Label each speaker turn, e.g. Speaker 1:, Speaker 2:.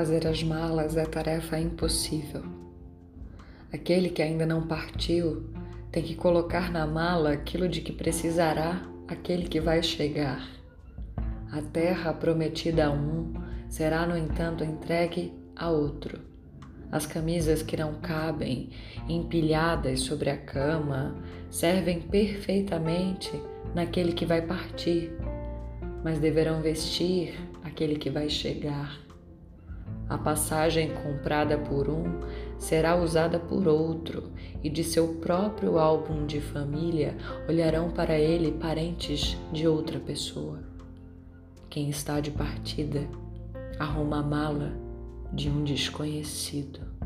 Speaker 1: Fazer as malas é tarefa impossível. Aquele que ainda não partiu tem que colocar na mala aquilo de que precisará aquele que vai chegar. A terra prometida a um será, no entanto, entregue a outro. As camisas que não cabem, empilhadas sobre a cama, servem perfeitamente naquele que vai partir, mas deverão vestir aquele que vai chegar. A passagem comprada por um será usada por outro, e de seu próprio álbum de família olharão para ele parentes de outra pessoa. Quem está de partida arruma a mala de um desconhecido.